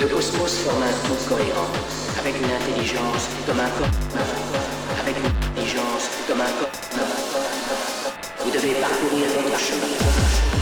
Le cosmos forme un tout cohérent, avec une intelligence comme un corps avec une intelligence comme un corps Vous devez parcourir votre chemin.